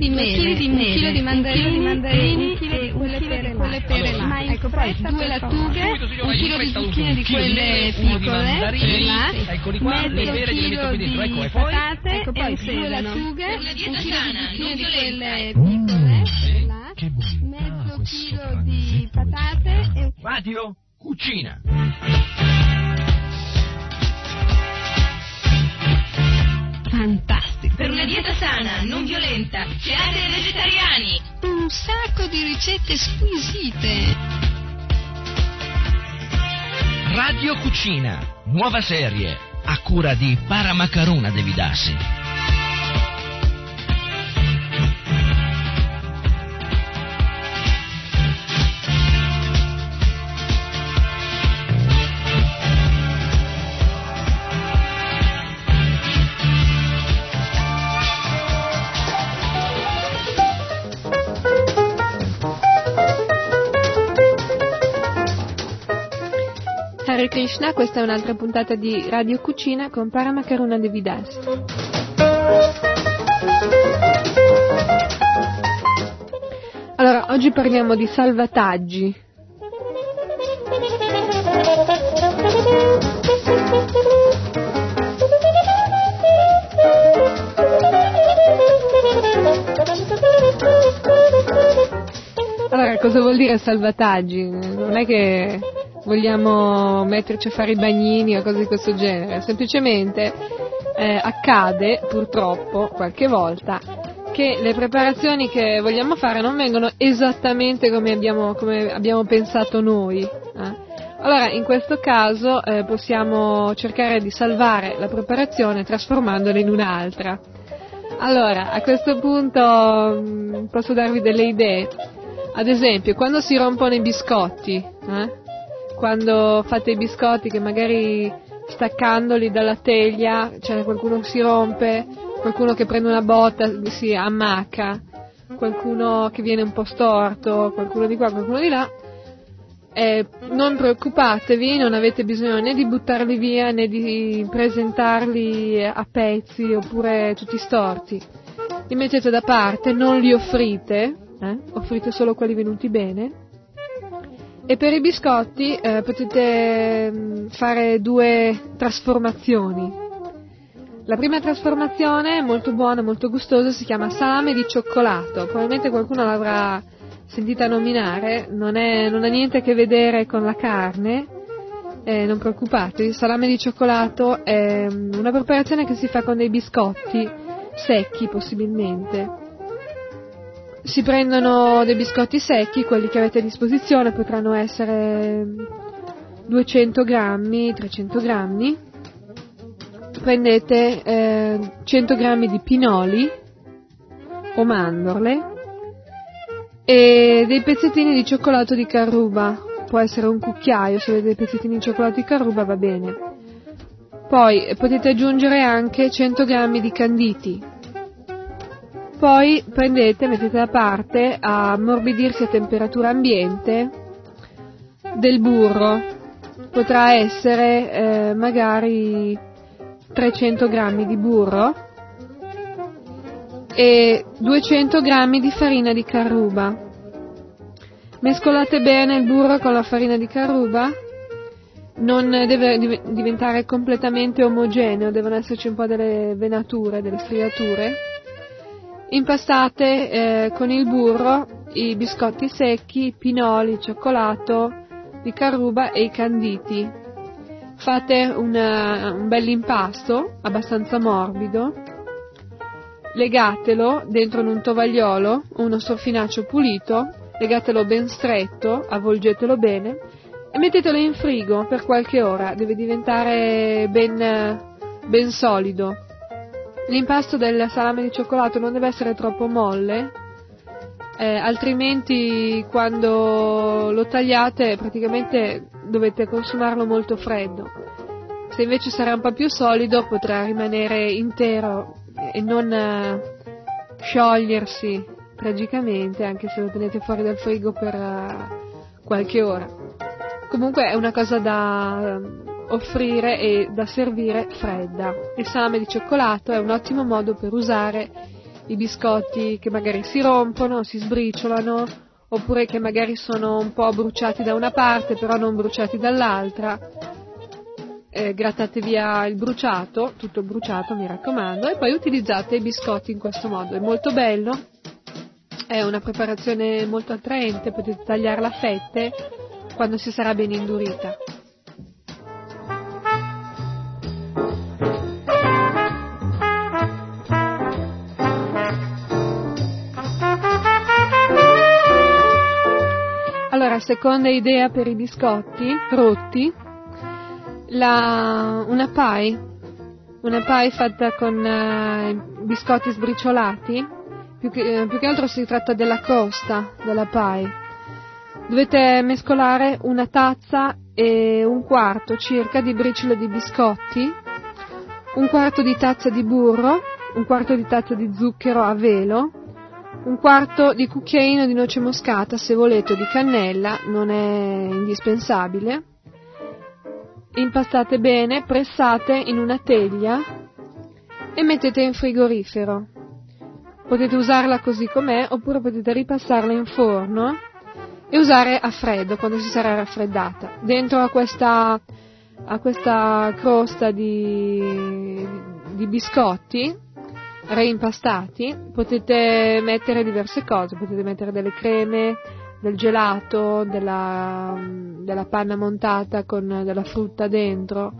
di mele, di un mele, chilo di mandarini, un mandarini chilo di e un chilo di quelle quelle pere là. Ecco, poi due lattughe, un chilo di zucchine di quelle piccole, mandarini, eccoli qua, le mezzo pere gliele metto chilo qui dentro, ecco, di e poi? patate Ecco, e poi due lattughe, un chilo di zucchine di quelle piccole, là, mezzo chilo di patate e un Cucina. fantastico. Per una dieta sana, non violenta, cereali e vegetariani. Un sacco di ricette squisite. Radio Cucina, nuova serie, a cura di Paramacaruna Devidassi. Hare Krishna, questa è un'altra puntata di Radio Cucina con Paramakaruna Devidas. Allora, oggi parliamo di salvataggi. Allora, cosa vuol dire salvataggi? Non è che vogliamo metterci a fare i bagnini o cose di questo genere, semplicemente eh, accade purtroppo qualche volta che le preparazioni che vogliamo fare non vengono esattamente come abbiamo, come abbiamo pensato noi. eh. Allora, in questo caso eh, possiamo cercare di salvare la preparazione trasformandola in un'altra. Allora, a questo punto mh, posso darvi delle idee. Ad esempio, quando si rompono i biscotti, eh? Quando fate i biscotti che magari staccandoli dalla teglia, c'è qualcuno si rompe, qualcuno che prende una botta, si ammacca, qualcuno che viene un po' storto, qualcuno di qua, qualcuno di là, eh, non preoccupatevi, non avete bisogno né di buttarli via né di presentarli a pezzi oppure tutti storti. Li mettete da parte, non li offrite, eh? offrite solo quelli venuti bene. E per i biscotti eh, potete mm, fare due trasformazioni. La prima trasformazione, molto buona, molto gustosa, si chiama salame di cioccolato. Probabilmente qualcuno l'avrà sentita nominare, non, è- non ha niente a che vedere con la carne, eh, non preoccupatevi, il salame di cioccolato è mm, una preparazione che si fa con dei biscotti secchi possibilmente. Si prendono dei biscotti secchi, quelli che avete a disposizione potranno essere 200 grammi, 300 grammi. Prendete eh, 100 grammi di pinoli o mandorle e dei pezzettini di cioccolato di carruba. Può essere un cucchiaio, se avete dei pezzettini di cioccolato di carruba va bene. Poi potete aggiungere anche 100 grammi di canditi. Poi prendete, mettete da parte a ammorbidirsi a temperatura ambiente del burro. Potrà essere eh, magari 300 grammi di burro e 200 grammi di farina di carruba. Mescolate bene il burro con la farina di carruba. Non deve div- diventare completamente omogeneo, devono esserci un po' delle venature, delle striature. Impastate eh, con il burro i biscotti secchi, i pinoli, il cioccolato di carruba e i canditi. Fate una- un bel impasto, abbastanza morbido, legatelo dentro in un tovagliolo, uno soffinaccio pulito, legatelo ben stretto, avvolgetelo bene e mettetelo in frigo per qualche ora, deve diventare ben, ben solido. L'impasto del salame di cioccolato non deve essere troppo molle, eh, altrimenti quando lo tagliate praticamente dovete consumarlo molto freddo. Se invece sarà un po' più solido potrà rimanere intero e non eh, sciogliersi tragicamente anche se lo tenete fuori dal frigo per eh, qualche ora. Comunque è una cosa da offrire e da servire fredda. Il salame di cioccolato è un ottimo modo per usare i biscotti che magari si rompono, si sbriciolano, oppure che magari sono un po' bruciati da una parte però non bruciati dall'altra. Eh, grattate via il bruciato, tutto bruciato mi raccomando, e poi utilizzate i biscotti in questo modo. È molto bello, è una preparazione molto attraente, potete tagliarla a fette quando si sarà ben indurita. Allora, seconda idea per i biscotti rotti, la, una pie, una pie fatta con uh, biscotti sbriciolati, più che, uh, più che altro si tratta della crosta della pie. Dovete mescolare una tazza e un quarto circa di briciole di biscotti, un quarto di tazza di burro, un quarto di tazza di zucchero a velo, un quarto di cucchiaino di noce moscata, se volete, di cannella, non è indispensabile. Impastate bene, pressate in una teglia e mettete in frigorifero. Potete usarla così com'è oppure potete ripassarla in forno e usare a freddo quando si sarà raffreddata. Dentro a questa, a questa crosta di, di biscotti reimpastati potete mettere diverse cose, potete mettere delle creme, del gelato, della, della panna montata con della frutta dentro,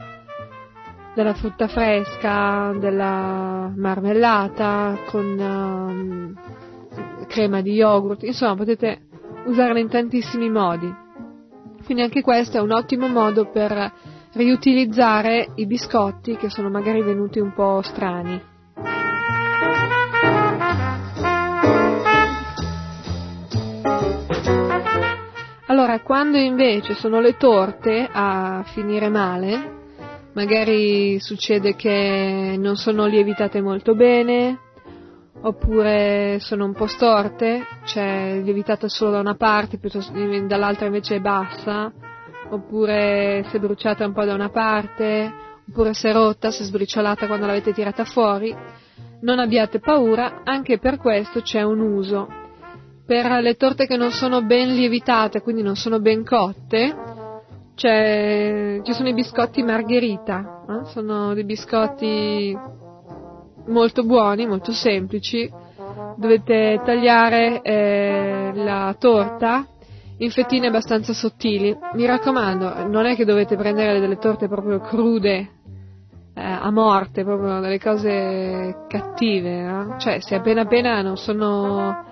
della frutta fresca, della marmellata con um, crema di yogurt, insomma potete usarla in tantissimi modi. Quindi anche questo è un ottimo modo per riutilizzare i biscotti che sono magari venuti un po' strani. Allora, quando invece sono le torte a finire male, magari succede che non sono lievitate molto bene, oppure sono un po' storte, cioè lievitata solo da una parte, piuttosto dall'altra invece è bassa, oppure si è bruciata un po' da una parte, oppure si è rotta, si è sbriciolata quando l'avete tirata fuori, non abbiate paura, anche per questo c'è un uso per le torte che non sono ben lievitate, quindi non sono ben cotte, ci sono i biscotti margherita, eh? sono dei biscotti molto buoni, molto semplici. Dovete tagliare eh, la torta in fettine abbastanza sottili. Mi raccomando, non è che dovete prendere delle torte proprio crude, eh, a morte, proprio delle cose cattive, eh? cioè se appena appena non sono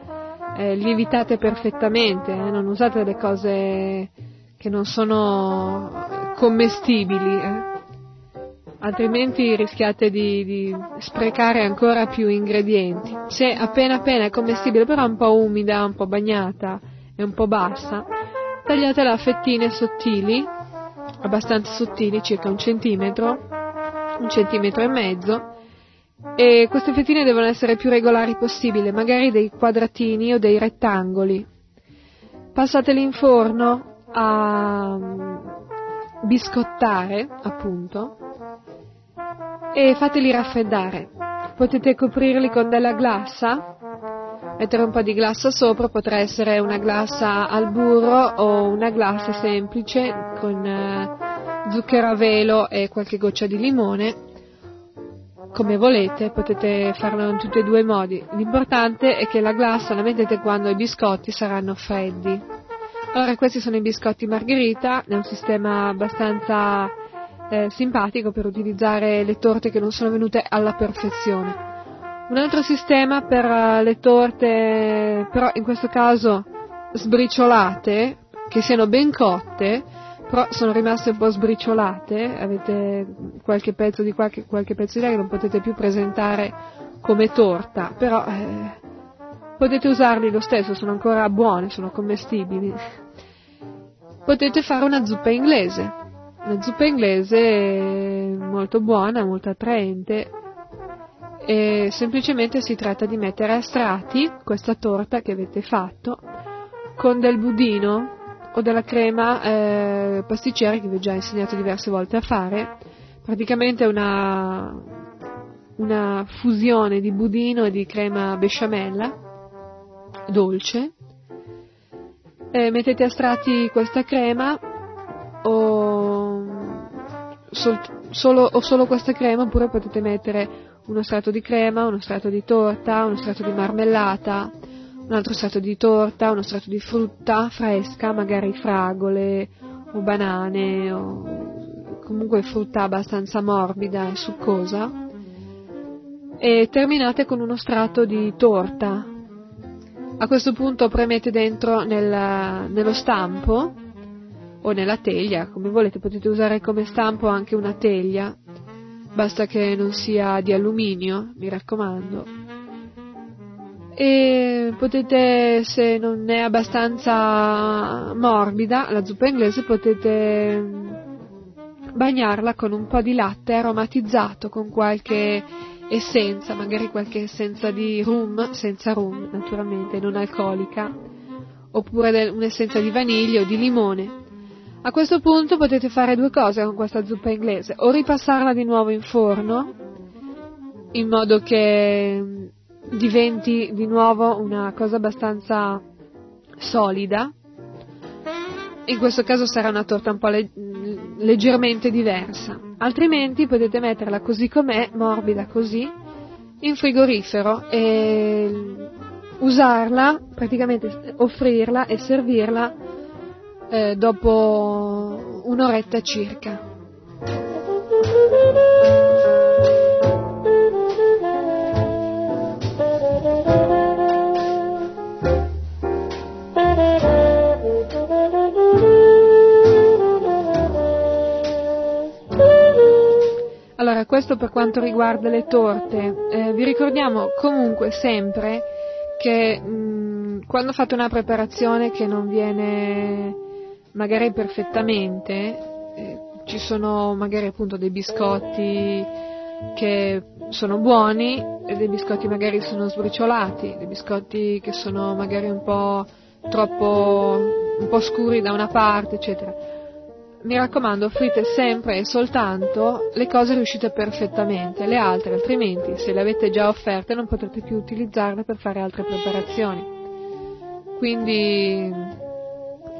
eh, lievitate perfettamente, eh, non usate delle cose che non sono commestibili, eh. altrimenti rischiate di, di, sprecare ancora più ingredienti. Se appena appena è commestibile, però un po' umida, un po' bagnata e un po' bassa, tagliatela a fettine sottili, abbastanza sottili, circa un centimetro, un centimetro e mezzo, e queste fettine devono essere più regolari possibile, magari dei quadratini o dei rettangoli. Passateli in forno a mm, biscottare, appunto, e fateli raffreddare. Potete coprirli con della glassa, mettere un po' di glassa sopra, potrà essere una glassa al burro o una glassa semplice con eh, zucchero a velo e qualche goccia di limone come volete, potete farlo in tutti e due i modi. L'importante è che la glassa la mettete quando i biscotti saranno freddi. Allora, questi sono i biscotti margherita, è un sistema abbastanza eh, simpatico per utilizzare le torte che non sono venute alla perfezione. Un altro sistema per uh, le torte, però in questo caso sbriciolate, che siano ben cotte, però sono rimaste un po' sbriciolate, avete qualche pezzo di qualche, qualche pezzo di là che non potete più presentare come torta, però eh, potete usarli lo stesso, sono ancora buoni, sono commestibili. Potete fare una zuppa inglese, una zuppa inglese molto buona, molto attraente, e semplicemente si tratta di mettere a strati questa torta che avete fatto con del budino o della crema eh, pasticcera che vi ho già insegnato diverse volte a fare. Praticamente è una, una fusione di budino e di crema besciamella dolce. Eh, mettete a strati questa crema o sol- solo, o solo questa crema oppure potete mettere uno strato di crema, uno strato di torta, uno strato di marmellata, un altro strato di torta, uno strato di frutta fresca, magari fragole o banane o comunque frutta abbastanza morbida e succosa e terminate con uno strato di torta. A questo punto premete dentro nel, nello stampo o nella teglia, come volete, potete usare come stampo anche una teglia, basta che non sia di alluminio, mi raccomando. E potete, se non è abbastanza morbida, la zuppa inglese potete bagnarla con un po' di latte aromatizzato con qualche essenza, magari qualche essenza di rum, senza rum naturalmente, non alcolica, oppure un'essenza di vaniglia o di limone. A questo punto potete fare due cose con questa zuppa inglese, o ripassarla di nuovo in forno, in modo che diventi di nuovo una cosa abbastanza solida, in questo caso sarà una torta un po' le- leggermente diversa, altrimenti potete metterla così com'è, morbida così, in frigorifero e usarla, praticamente offrirla e servirla eh, dopo un'oretta circa. Allora, questo per quanto riguarda le torte. Eh, vi ricordiamo comunque sempre che mh, quando fate una preparazione che non viene magari perfettamente, eh, ci sono magari appunto dei biscotti che sono buoni e dei biscotti magari sono sbriciolati, dei biscotti che sono magari un po' troppo un po' scuri da una parte, eccetera mi raccomando, offrite sempre e soltanto le cose riuscite perfettamente, le altre altrimenti se le avete già offerte non potrete più utilizzarle per fare altre preparazioni. Quindi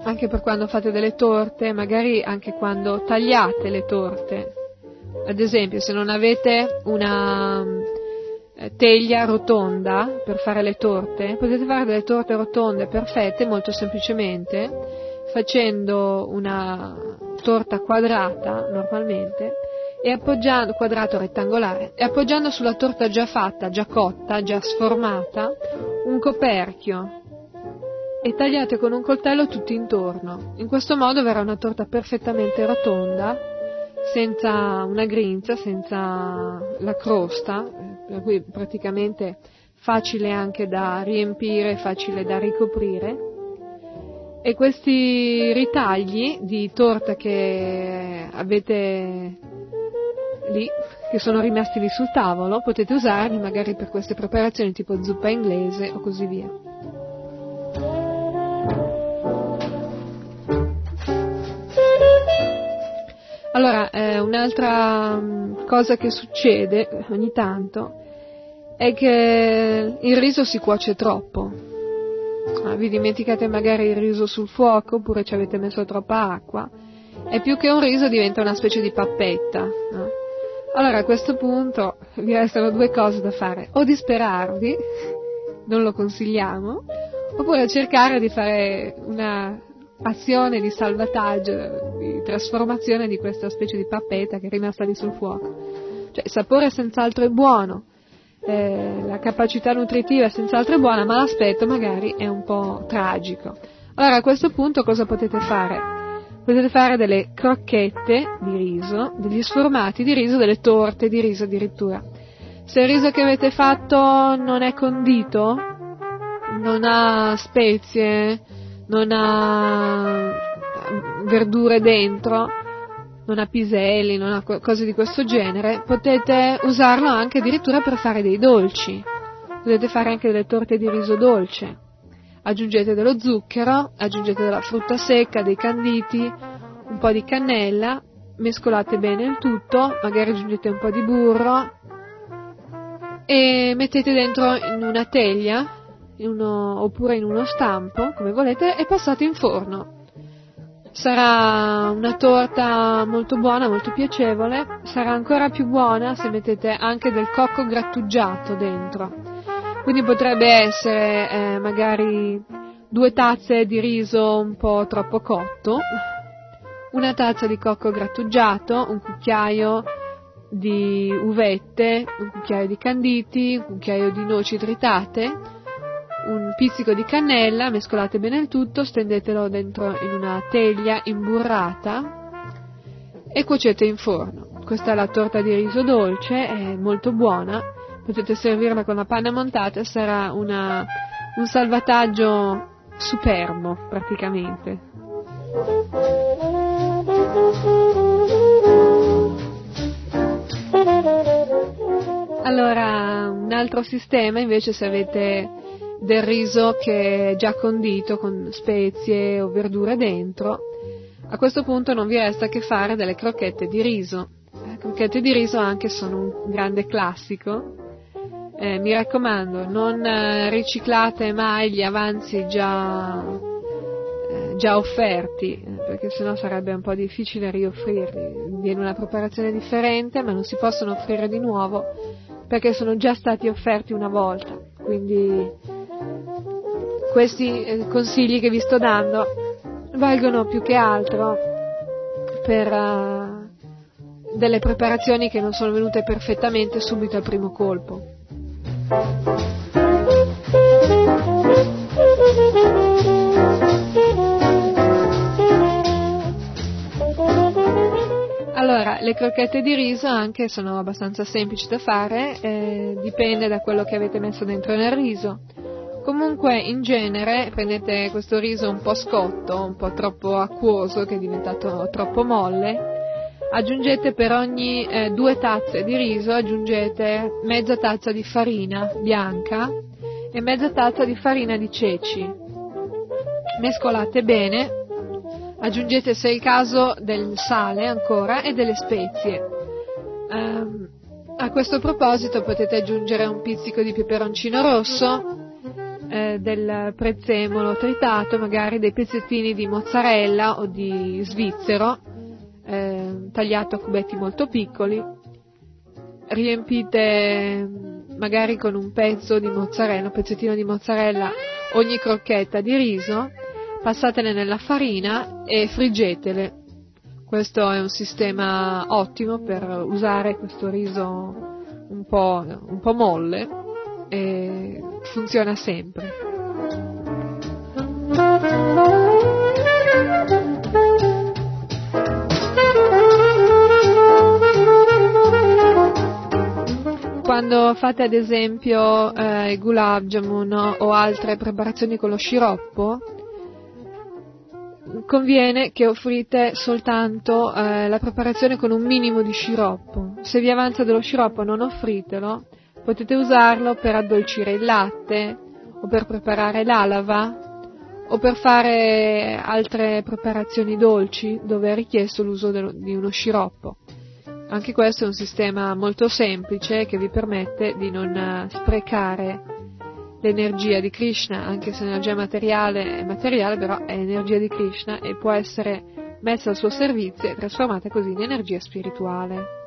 anche per quando fate delle torte, magari anche quando tagliate le torte, ad esempio se non avete una eh, teglia rotonda per fare le torte, potete fare delle torte rotonde perfette molto semplicemente facendo una torta quadrata normalmente e appoggiando, quadrato rettangolare, e appoggiando sulla torta già fatta, già cotta, già sformata, un coperchio e tagliate con un coltello tutto intorno. In questo modo verrà una torta perfettamente rotonda, senza una grinza, senza la crosta, per cui praticamente facile anche da riempire, facile da ricoprire e questi ritagli di torta che avete lì, che sono rimasti lì sul tavolo, potete usarli magari per queste preparazioni tipo zuppa inglese o così via. Allora, eh, un'altra mm, cosa che succede ogni tanto è che il riso si cuoce troppo Vi dimenticate magari il riso sul fuoco oppure ci avete messo troppa acqua e più che un riso diventa una specie di pappetta. No? Allora a questo punto vi restano due cose da fare, o disperarvi, non lo consigliamo, oppure cercare di fare una azione di salvataggio, di trasformazione di questa specie di pappetta che è rimasta lì sul fuoco. Cioè il sapore senz'altro è buono, eh, la capacità nutritiva è senz'altro buona, ma l'aspetto magari è un po' tragico. Allora a questo punto cosa potete fare? Potete fare delle crocchette di riso, degli sformati di riso, delle torte di riso addirittura. Se il riso che avete fatto non è condito, non ha spezie, non ha verdure dentro, non ha piselli, non ha cose di questo genere, potete usarlo anche addirittura per fare dei dolci. Potete fare anche delle torte di riso dolce. Aggiungete dello zucchero, aggiungete della frutta secca, dei canditi, un po' di cannella, mescolate bene il tutto, magari aggiungete un po' di burro e mettete dentro in una teglia in uno, oppure in uno stampo, come volete, e passate in forno. Sarà una torta molto buona, molto piacevole, sarà ancora più buona se mettete anche del cocco grattugiato dentro. Quindi potrebbe essere eh, magari due tazze di riso un po' troppo cotto, una tazza di cocco grattugiato, un cucchiaio di uvette, un cucchiaio di canditi, un cucchiaio di noci tritate, un pizzico di cannella, mescolate bene il tutto, stendetelo dentro in una teglia imburrata e cuocete in forno. Questa è la torta di riso dolce, è molto buona, potete servirla con la panna montata, sarà una, un salvataggio superbo praticamente. Allora, un altro sistema invece se avete del riso che è già condito con spezie o verdure dentro, a questo punto non vi resta che fare delle crocchette di riso. Le crocchette di riso anche sono un grande classico. Eh, mi raccomando, non eh, riciclate mai gli avanzi già, eh, già offerti, perché sennò sarebbe un po' difficile rioffrirli. Viene una preparazione differente, ma non si possono offrire di nuovo perché sono già stati offerti una volta. Quindi questi eh, consigli che vi sto dando valgono più che altro per uh, delle preparazioni che non sono venute perfettamente subito al primo colpo. Allora, le crocchette di riso anche sono abbastanza semplici da fare, eh, dipende da quello che avete messo dentro nel riso. Comunque, in genere, prendete questo riso un po' scotto, un po' troppo acquoso, che è diventato troppo molle, aggiungete per ogni eh, due tazze di riso, aggiungete mezza tazza di farina bianca e mezza tazza di farina di ceci. Mescolate bene, aggiungete se è il caso del sale ancora e delle spezie. Um, a questo proposito potete aggiungere un pizzico di peperoncino rosso, eh, del prezzemolo tritato, magari dei pezzettini di mozzarella o di svizzero, eh, tagliato a cubetti molto piccoli, riempite magari con un pezzo di mozzarella, un pezzettino di mozzarella ogni crocchetta di riso, passatele nella farina e friggetele. Questo è un sistema ottimo per usare questo riso un po', un po molle e funziona sempre. Quando fate ad esempio eh, i gulab jamun o altre preparazioni con lo sciroppo, conviene che offrite soltanto eh, la preparazione con un minimo di sciroppo. Se vi avanza dello sciroppo non offritelo, Potete usarlo per addolcire il latte o per preparare l'alava o per fare altre preparazioni dolci dove è richiesto l'uso di uno sciroppo. Anche questo è un sistema molto semplice che vi permette di non sprecare l'energia di Krishna, anche se l'energia materiale è materiale, però è energia di Krishna e può essere messa al suo servizio e trasformata così in energia spirituale.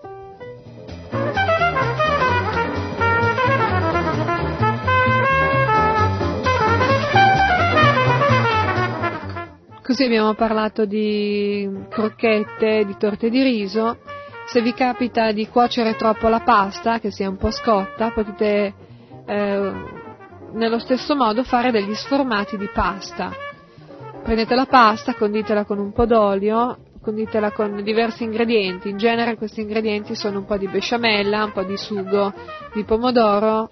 Così abbiamo parlato di crocchette, di torte di riso. Se vi capita di cuocere troppo la pasta, che sia un po' scotta, potete eh, nello stesso modo fare degli sformati di pasta. Prendete la pasta, conditela con un po' d'olio, conditela con diversi ingredienti. In genere questi ingredienti sono un po' di besciamella, un po' di sugo di pomodoro,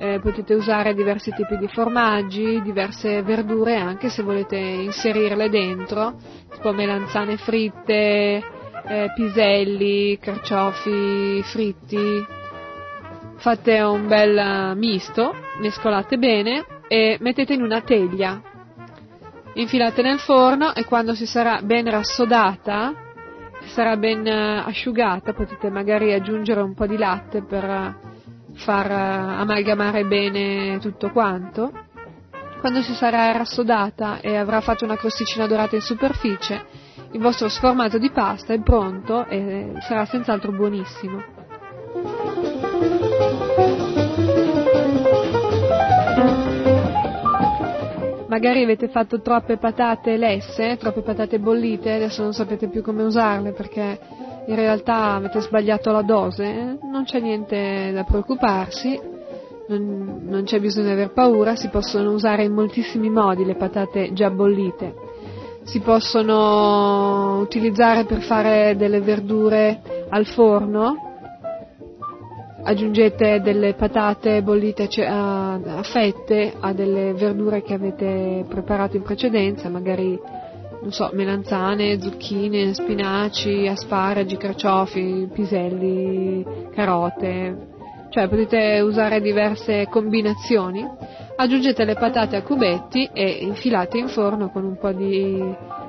eh, potete usare diversi tipi di formaggi, diverse verdure anche se volete inserirle dentro, tipo melanzane fritte, eh, piselli, carciofi fritti. Fate un bel misto, mescolate bene e mettete in una teglia. Infilate nel forno e quando si sarà ben rassodata, sarà ben asciugata, potete magari aggiungere un po' di latte per far eh, amalgamare bene tutto quanto. Quando si sarà rassodata e avrà fatto una crosticina dorata in superficie, il vostro sformato di pasta è pronto e sarà senz'altro buonissimo. Magari avete fatto troppe patate lesse, troppe patate bollite, adesso non sapete più come usarle perché in realtà avete sbagliato la dose, non c'è niente da preoccuparsi, non, non c'è bisogno di aver paura, si possono usare in moltissimi modi le patate già bollite. Si possono utilizzare per fare delle verdure al forno, aggiungete delle patate bollite a, a, fette a delle verdure che avete preparato in precedenza, magari non so, melanzane, zucchine, spinaci, asparagi, carciofi, piselli, carote, cioè potete usare diverse combinazioni. Aggiungete le patate a cubetti e infilate in forno con un po' di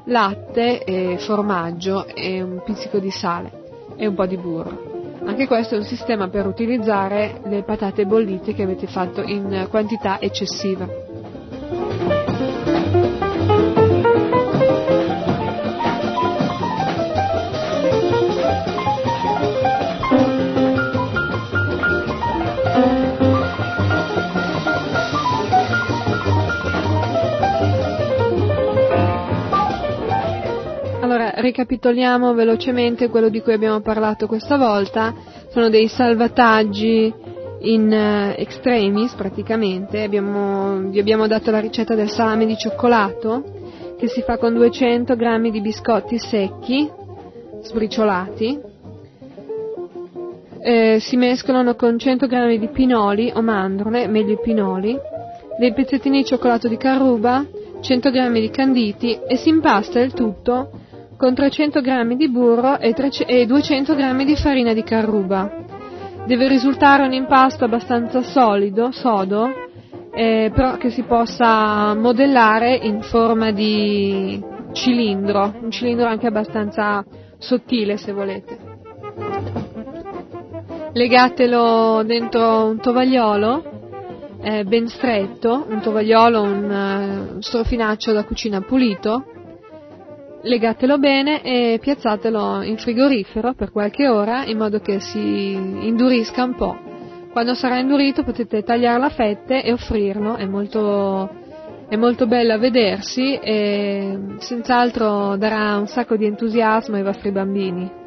latte e formaggio e un pizzico di sale e un po' di burro. Anche questo è un sistema per utilizzare le patate bollite che avete fatto in quantità eccessiva. Ricapitoliamo velocemente quello di cui abbiamo parlato questa volta, sono dei salvataggi in uh, extremis praticamente, abbiamo, vi abbiamo dato la ricetta del salame di cioccolato che si fa con 200 g di biscotti secchi, sbriciolati, eh, si mescolano con 100 g di pinoli o mandorle, meglio i pinoli, dei pezzettini di cioccolato di carruba, 100 g di canditi e si impasta il tutto con 300 g di burro e, 200 g di farina di carruba. Deve risultare un impasto abbastanza solido, sodo, eh, però che si possa modellare in forma di cilindro, un cilindro anche abbastanza sottile se volete. Legatelo dentro un tovagliolo eh, ben stretto, un tovagliolo, un uh, strofinaccio da cucina pulito, legatelo bene e piazzatelo in frigorifero per qualche ora in modo che si indurisca un po'. Quando sarà indurito potete tagliarlo a fette e offrirlo, è molto, è molto bello a vedersi e senz'altro darà un sacco di entusiasmo ai vostri bambini.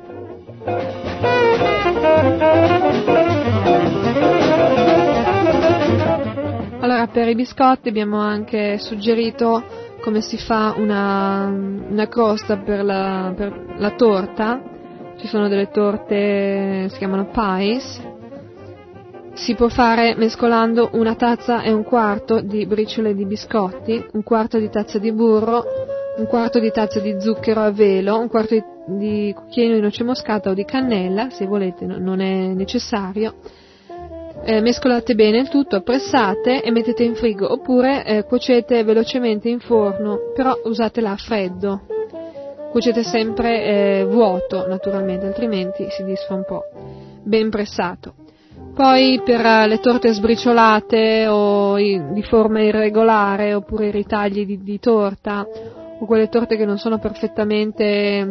Allora per i biscotti abbiamo anche suggerito come si fa una, una crosta per la, per la, torta, ci sono delle torte, si chiamano pies, si può fare mescolando una tazza e un quarto di briciole di biscotti, un quarto di tazza di burro, un quarto di tazza di zucchero a velo, un quarto di, di cucchiaino di noce moscata o di cannella, se volete non è necessario, eh, mescolate bene il tutto, pressate e mettete in frigo oppure eh, cuocete velocemente in forno, però usatela a freddo. Cuocete sempre eh, vuoto naturalmente, altrimenti si disfa un po'. Ben pressato. Poi per eh, le torte sbriciolate o di forma irregolare oppure i ritagli di, di, torta o quelle torte che non sono perfettamente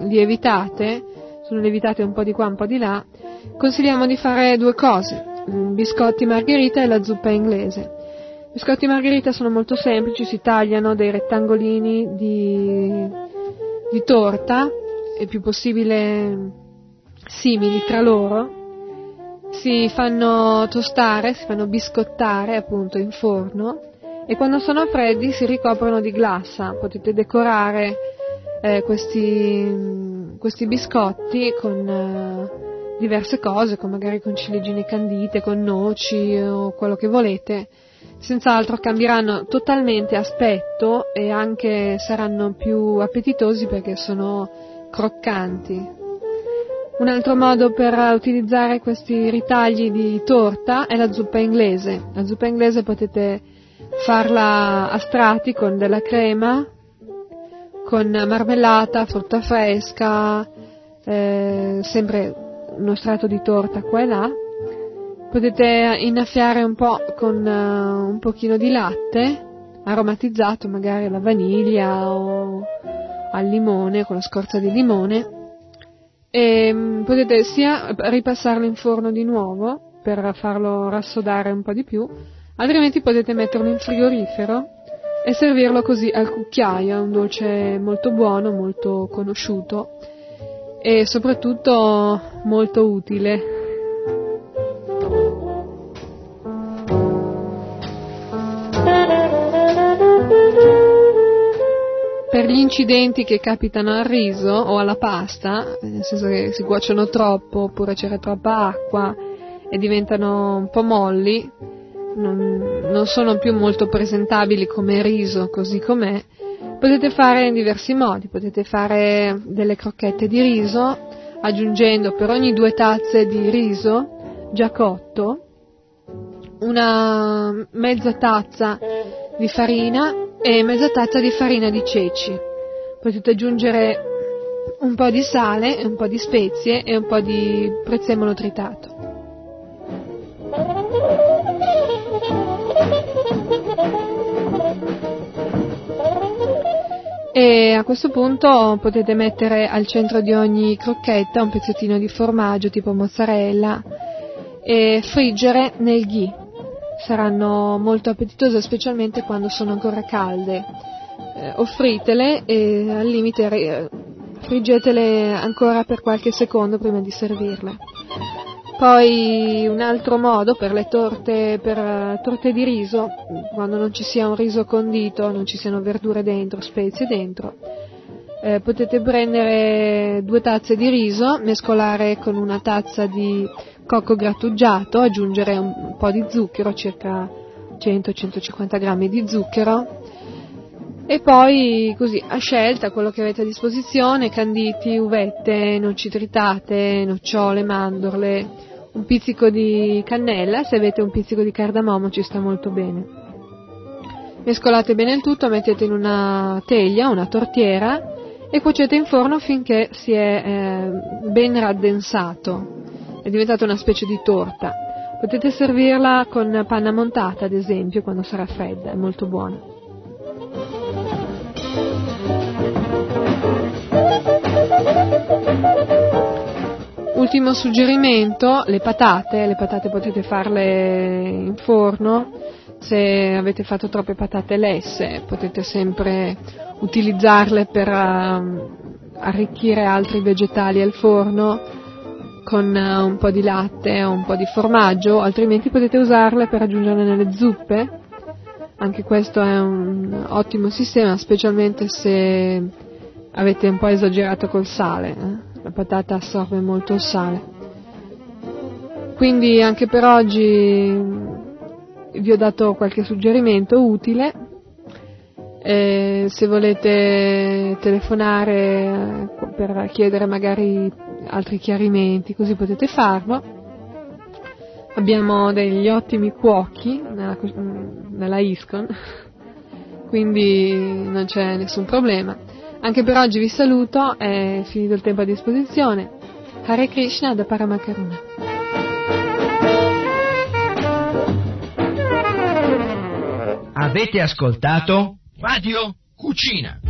lievitate, sono lievitate un po' di qua un po' di là, consigliamo di fare due cose biscotti margherita e la zuppa inglese. I biscotti margherita sono molto semplici, si tagliano dei rettangolini di, di torta, il più possibile simili tra loro, si fanno tostare, si fanno biscottare appunto in forno e quando sono freddi si ricoprono di glassa. Potete decorare eh, questi, questi, biscotti con eh, diverse cose, come magari con ciliegine candite, con noci o quello che volete, senz'altro cambieranno totalmente aspetto e anche saranno più appetitosi perché sono croccanti. Un altro modo per utilizzare questi ritagli di torta è la zuppa inglese. La zuppa inglese potete farla a strati con della crema, con marmellata, frutta fresca, eh, sempre uno strato di torta qua e là, potete innaffiare un po' con uh, un pochino di latte aromatizzato magari alla vaniglia o al limone, con la scorza di limone. E um, potete sia ripassarlo in forno di nuovo per farlo rassodare un po' di più, altrimenti potete metterlo in frigorifero e servirlo così al cucchiaio, è un dolce molto buono, molto conosciuto e soprattutto molto utile. Per gli incidenti che capitano al riso o alla pasta, nel senso che si cuociono troppo oppure c'era troppa acqua e diventano un po' molli, non, non sono più molto presentabili come riso così com'è, potete fare in diversi modi, potete fare delle crocchette di riso aggiungendo per ogni due tazze di riso già cotto una mezza tazza di farina e mezza tazza di farina di ceci. Potete aggiungere un po' di sale, un po' di spezie e un po' di prezzemolo tritato. E a questo punto potete mettere al centro di ogni crocchetta un pezzettino di formaggio tipo mozzarella e friggere nel ghee saranno molto appetitose specialmente quando sono ancora calde. Eh, offritele e al limite eh, friggetele ancora per qualche secondo prima di servirle. Poi un altro modo per le torte, per uh, torte di riso, quando non ci sia un riso condito, non ci siano verdure dentro, spezie dentro, eh, potete prendere due tazze di riso, mescolare con una tazza di cocco grattugiato, aggiungere un po' di zucchero, circa 100-150 grammi di zucchero. E poi così a scelta quello che avete a disposizione, canditi, uvette, noci tritate, nocciole, mandorle, un pizzico di cannella, se avete un pizzico di cardamomo ci sta molto bene. Mescolate bene il tutto, mettete in una teglia, una tortiera e cuocete in forno finché si è eh, ben raddensato è diventata una specie di torta. Potete servirla con panna montata, ad esempio, quando sarà fredda, è molto buona. Ultimo suggerimento, le patate, le patate potete farle in forno, se avete fatto troppe patate lesse potete sempre utilizzarle per uh, arricchire altri vegetali al forno con eh, un po' di latte o un po' di formaggio, altrimenti potete usarle per aggiungerle nelle zuppe. Anche questo è un ottimo sistema, specialmente se avete un po' esagerato col sale. Eh? La patata assorbe molto il sale. Quindi anche per oggi vi ho dato qualche suggerimento utile. Eh, se volete telefonare eh, per chiedere magari altri chiarimenti, così potete farlo. Abbiamo degli ottimi cuochi nella, nella ISCON, quindi non c'è nessun problema. Anche per oggi vi saluto, è finito il tempo a disposizione. Hare Krishna da Paramakaruna. Avete ascoltato Radio Cucina.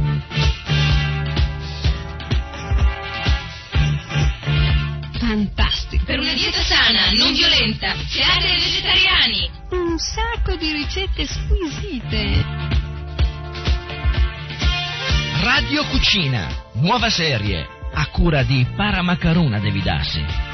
fantastico. Per una dieta sana, non violenta, siate vegetariani. Un sacco di ricette squisite. Radio Cucina, nuova serie, a cura di Paramacaruna Devidassi.